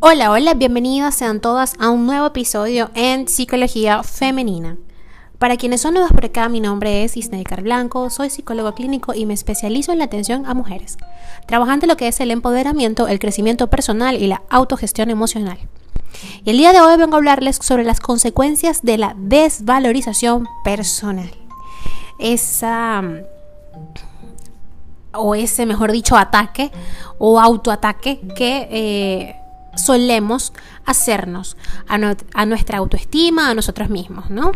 Hola, hola, bienvenidas sean todas a un nuevo episodio en Psicología Femenina. Para quienes son nuevos por acá, mi nombre es Isneikar Blanco, soy psicólogo clínico y me especializo en la atención a mujeres, trabajando lo que es el empoderamiento, el crecimiento personal y la autogestión emocional. Y el día de hoy vengo a hablarles sobre las consecuencias de la desvalorización personal. Esa o ese, mejor dicho, ataque o autoataque que eh, solemos hacernos a, nuestra autoestima, a nosotros mismos, ¿no?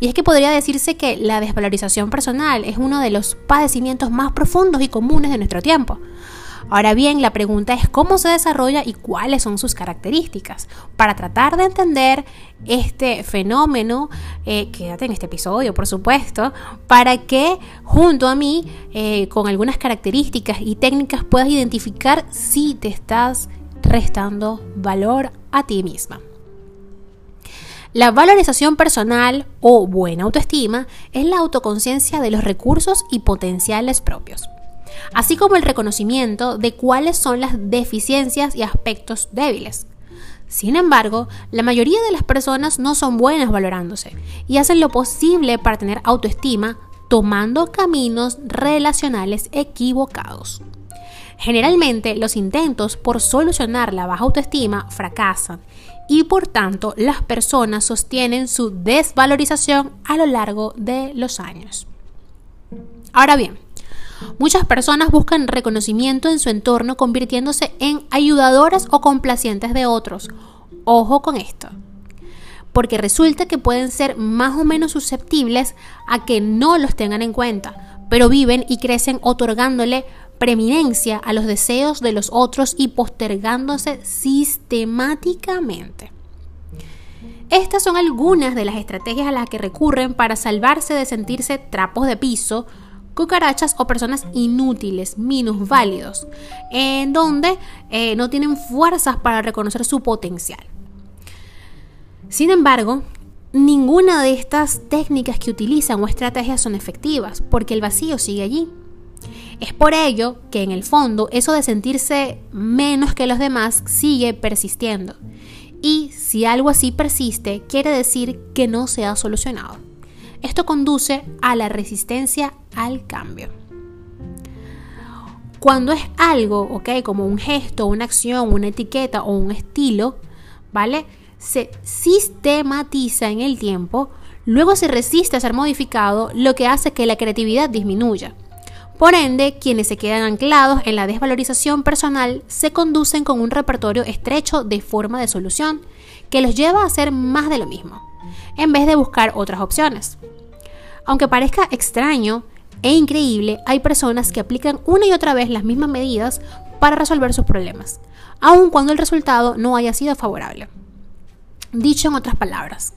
Y es que podría decirse que la desvalorización personal es uno de los padecimientos más profundos y comunes de nuestro tiempo. Ahora bien, la pregunta es cómo se desarrolla y cuáles son sus características. Para tratar de entender este fenómeno, eh, quédate en este episodio, por supuesto, para que junto a mí, eh, con algunas características y técnicas, puedas identificar si te estás restando valor a ti misma. La valorización personal o buena autoestima es la autoconciencia de los recursos y potenciales propios, así como el reconocimiento de cuáles son las deficiencias y aspectos débiles. Sin embargo, la mayoría de las personas no son buenas valorándose y hacen lo posible para tener autoestima tomando caminos relacionales equivocados. Generalmente los intentos por solucionar la baja autoestima fracasan y por tanto las personas sostienen su desvalorización a lo largo de los años. Ahora bien, muchas personas buscan reconocimiento en su entorno convirtiéndose en ayudadoras o complacientes de otros. Ojo con esto porque resulta que pueden ser más o menos susceptibles a que no los tengan en cuenta, pero viven y crecen otorgándole preeminencia a los deseos de los otros y postergándose sistemáticamente. Estas son algunas de las estrategias a las que recurren para salvarse de sentirse trapos de piso, cucarachas o personas inútiles, minusválidos, en donde eh, no tienen fuerzas para reconocer su potencial. Sin embargo, ninguna de estas técnicas que utilizan o estrategias son efectivas, porque el vacío sigue allí. Es por ello que en el fondo eso de sentirse menos que los demás sigue persistiendo. Y si algo así persiste, quiere decir que no se ha solucionado. Esto conduce a la resistencia al cambio. Cuando es algo, ok, como un gesto, una acción, una etiqueta o un estilo, ¿vale? Se sistematiza en el tiempo, luego se resiste a ser modificado, lo que hace que la creatividad disminuya. Por ende, quienes se quedan anclados en la desvalorización personal se conducen con un repertorio estrecho de forma de solución que los lleva a hacer más de lo mismo, en vez de buscar otras opciones. Aunque parezca extraño e increíble, hay personas que aplican una y otra vez las mismas medidas para resolver sus problemas, aun cuando el resultado no haya sido favorable. Dicho en otras palabras,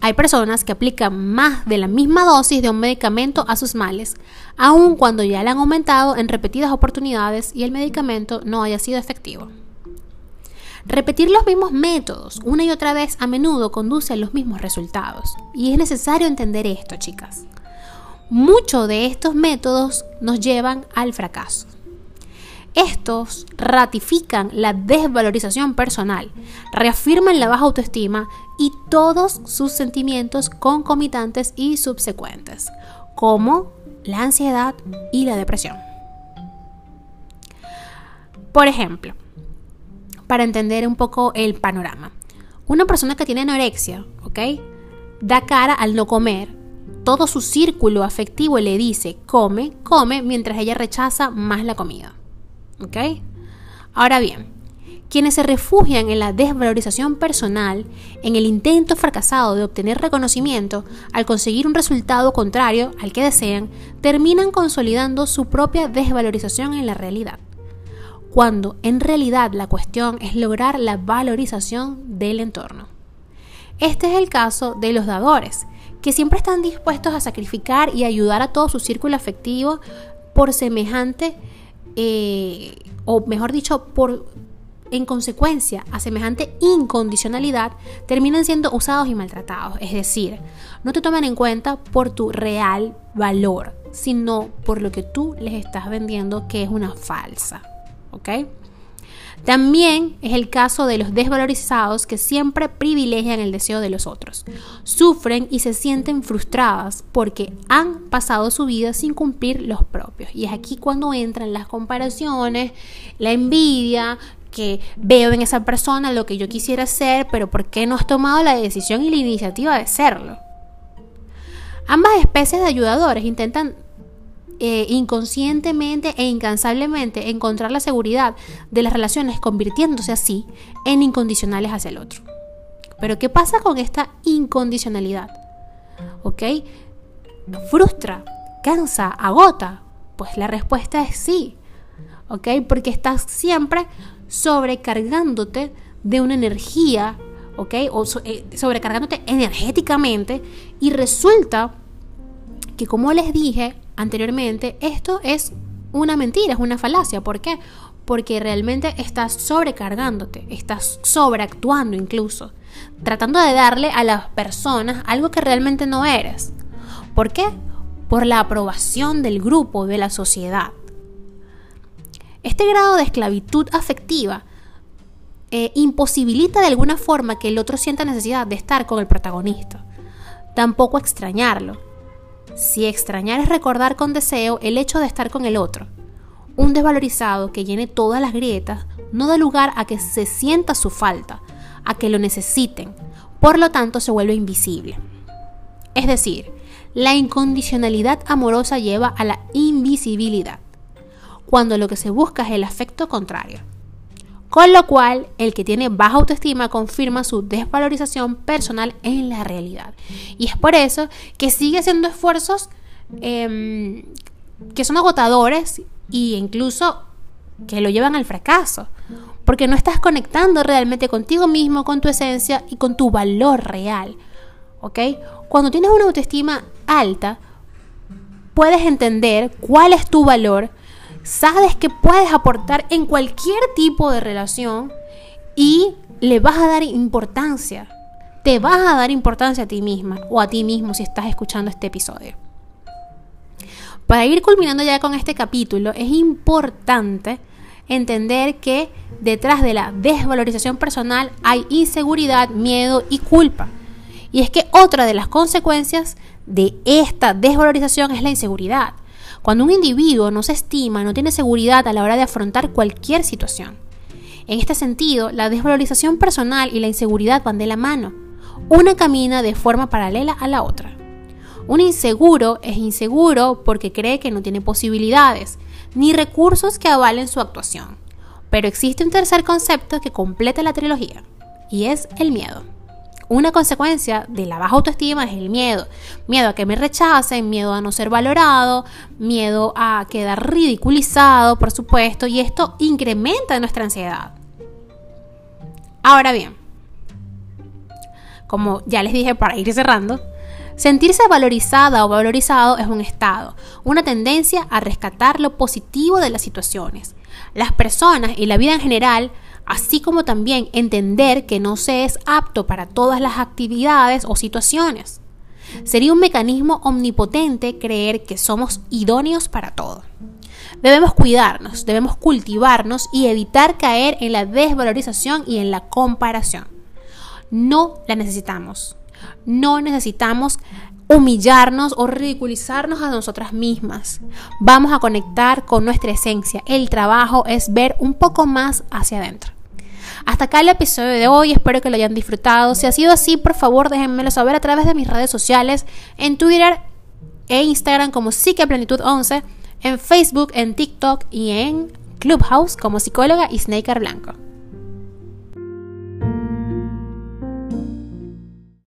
hay personas que aplican más de la misma dosis de un medicamento a sus males, aun cuando ya le han aumentado en repetidas oportunidades y el medicamento no haya sido efectivo. Repetir los mismos métodos una y otra vez a menudo conduce a los mismos resultados. Y es necesario entender esto, chicas. Muchos de estos métodos nos llevan al fracaso. Estos ratifican la desvalorización personal, reafirman la baja autoestima y todos sus sentimientos concomitantes y subsecuentes, como la ansiedad y la depresión. Por ejemplo, para entender un poco el panorama, una persona que tiene anorexia, ¿ok? Da cara al no comer. Todo su círculo afectivo le dice come, come, mientras ella rechaza más la comida. ¿Ok? Ahora bien, quienes se refugian en la desvalorización personal, en el intento fracasado de obtener reconocimiento, al conseguir un resultado contrario al que desean, terminan consolidando su propia desvalorización en la realidad, cuando en realidad la cuestión es lograr la valorización del entorno. Este es el caso de los dadores, que siempre están dispuestos a sacrificar y ayudar a todo su círculo afectivo por semejante eh, o mejor dicho, por en consecuencia a semejante incondicionalidad, terminan siendo usados y maltratados. Es decir, no te toman en cuenta por tu real valor, sino por lo que tú les estás vendiendo, que es una falsa. ¿Ok? También es el caso de los desvalorizados que siempre privilegian el deseo de los otros. Sufren y se sienten frustradas porque han pasado su vida sin cumplir los propios. Y es aquí cuando entran las comparaciones, la envidia, que veo en esa persona lo que yo quisiera hacer, pero ¿por qué no has tomado la decisión y la iniciativa de serlo? Ambas especies de ayudadores intentan eh, inconscientemente e incansablemente encontrar la seguridad de las relaciones convirtiéndose así en incondicionales hacia el otro. Pero ¿qué pasa con esta incondicionalidad? ¿Ok? ¿Frustra? ¿Cansa? ¿Agota? Pues la respuesta es sí. ¿Ok? Porque estás siempre sobrecargándote de una energía, ¿ok? O eh, sobrecargándote energéticamente y resulta que como les dije anteriormente, esto es una mentira, es una falacia. ¿Por qué? Porque realmente estás sobrecargándote, estás sobreactuando incluso, tratando de darle a las personas algo que realmente no eres. ¿Por qué? Por la aprobación del grupo, de la sociedad. Este grado de esclavitud afectiva eh, imposibilita de alguna forma que el otro sienta necesidad de estar con el protagonista. Tampoco extrañarlo. Si extrañar es recordar con deseo el hecho de estar con el otro. Un desvalorizado que llene todas las grietas no da lugar a que se sienta su falta, a que lo necesiten. Por lo tanto, se vuelve invisible. Es decir, la incondicionalidad amorosa lleva a la invisibilidad cuando lo que se busca es el afecto contrario. Con lo cual, el que tiene baja autoestima confirma su desvalorización personal en la realidad. Y es por eso que sigue haciendo esfuerzos em, que son agotadores e incluso que lo llevan al fracaso. Porque no estás conectando realmente contigo mismo, con tu esencia y con tu valor real. ¿Ok? Cuando tienes una autoestima alta, puedes entender cuál es tu valor, sabes que puedes aportar en cualquier tipo de relación y le vas a dar importancia. Te vas a dar importancia a ti misma o a ti mismo si estás escuchando este episodio. Para ir culminando ya con este capítulo, es importante entender que detrás de la desvalorización personal hay inseguridad, miedo y culpa. Y es que otra de las consecuencias de esta desvalorización es la inseguridad. Cuando un individuo no se estima, no tiene seguridad a la hora de afrontar cualquier situación. En este sentido, la desvalorización personal y la inseguridad van de la mano. Una camina de forma paralela a la otra. Un inseguro es inseguro porque cree que no tiene posibilidades ni recursos que avalen su actuación. Pero existe un tercer concepto que completa la trilogía, y es el miedo. Una consecuencia de la baja autoestima es el miedo. Miedo a que me rechacen, miedo a no ser valorado, miedo a quedar ridiculizado, por supuesto, y esto incrementa nuestra ansiedad. Ahora bien, como ya les dije para ir cerrando, sentirse valorizada o valorizado es un estado, una tendencia a rescatar lo positivo de las situaciones. Las personas y la vida en general así como también entender que no se es apto para todas las actividades o situaciones. Sería un mecanismo omnipotente creer que somos idóneos para todo. Debemos cuidarnos, debemos cultivarnos y evitar caer en la desvalorización y en la comparación. No la necesitamos. No necesitamos humillarnos o ridiculizarnos a nosotras mismas. Vamos a conectar con nuestra esencia. El trabajo es ver un poco más hacia adentro. Hasta acá el episodio de hoy, espero que lo hayan disfrutado. Si ha sido así, por favor déjenmelo saber a través de mis redes sociales, en Twitter e Instagram como Psiqueplenitud11, en Facebook, en TikTok y en Clubhouse como psicóloga y Snaker Blanco.